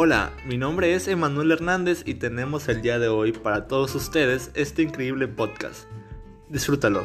Hola, mi nombre es Emanuel Hernández y tenemos el día de hoy para todos ustedes este increíble podcast. Disfrútalo.